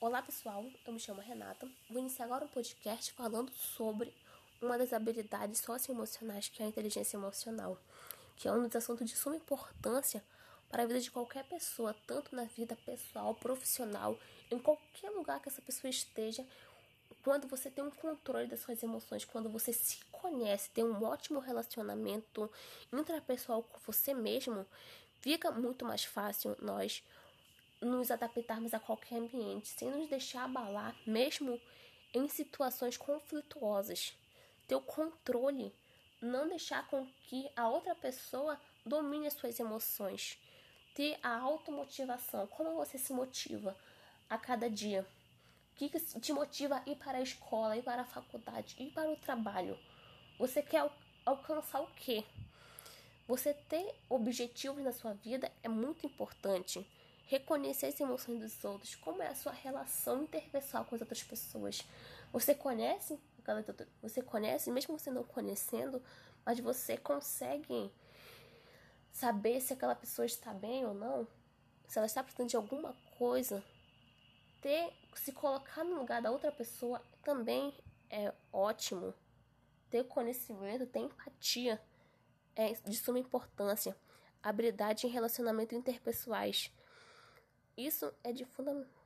Olá pessoal, eu me chamo Renata. Vou iniciar agora um podcast falando sobre uma das habilidades socioemocionais que é a inteligência emocional, que é um dos assuntos de suma importância para a vida de qualquer pessoa, tanto na vida pessoal, profissional, em qualquer lugar que essa pessoa esteja. Quando você tem um controle das suas emoções, quando você se conhece, tem um ótimo relacionamento intrapessoal com você mesmo, fica muito mais fácil nós nos adaptarmos a qualquer ambiente, sem nos deixar abalar, mesmo em situações conflituosas. Ter o controle, não deixar com que a outra pessoa domine as suas emoções. Ter a automotivação, como você se motiva a cada dia. O que te motiva a ir para a escola, ir para a faculdade, ir para o trabalho? Você quer alcançar o quê? Você ter objetivos na sua vida é muito importante reconhecer as emoções dos outros, como é a sua relação interpessoal com as outras pessoas. Você conhece você conhece, mesmo você não conhecendo, mas você consegue saber se aquela pessoa está bem ou não, se ela está precisando de alguma coisa. Ter, se colocar no lugar da outra pessoa também é ótimo. Ter conhecimento, ter empatia é de suma importância. Habilidade em relacionamento interpessoais isso é de fundamental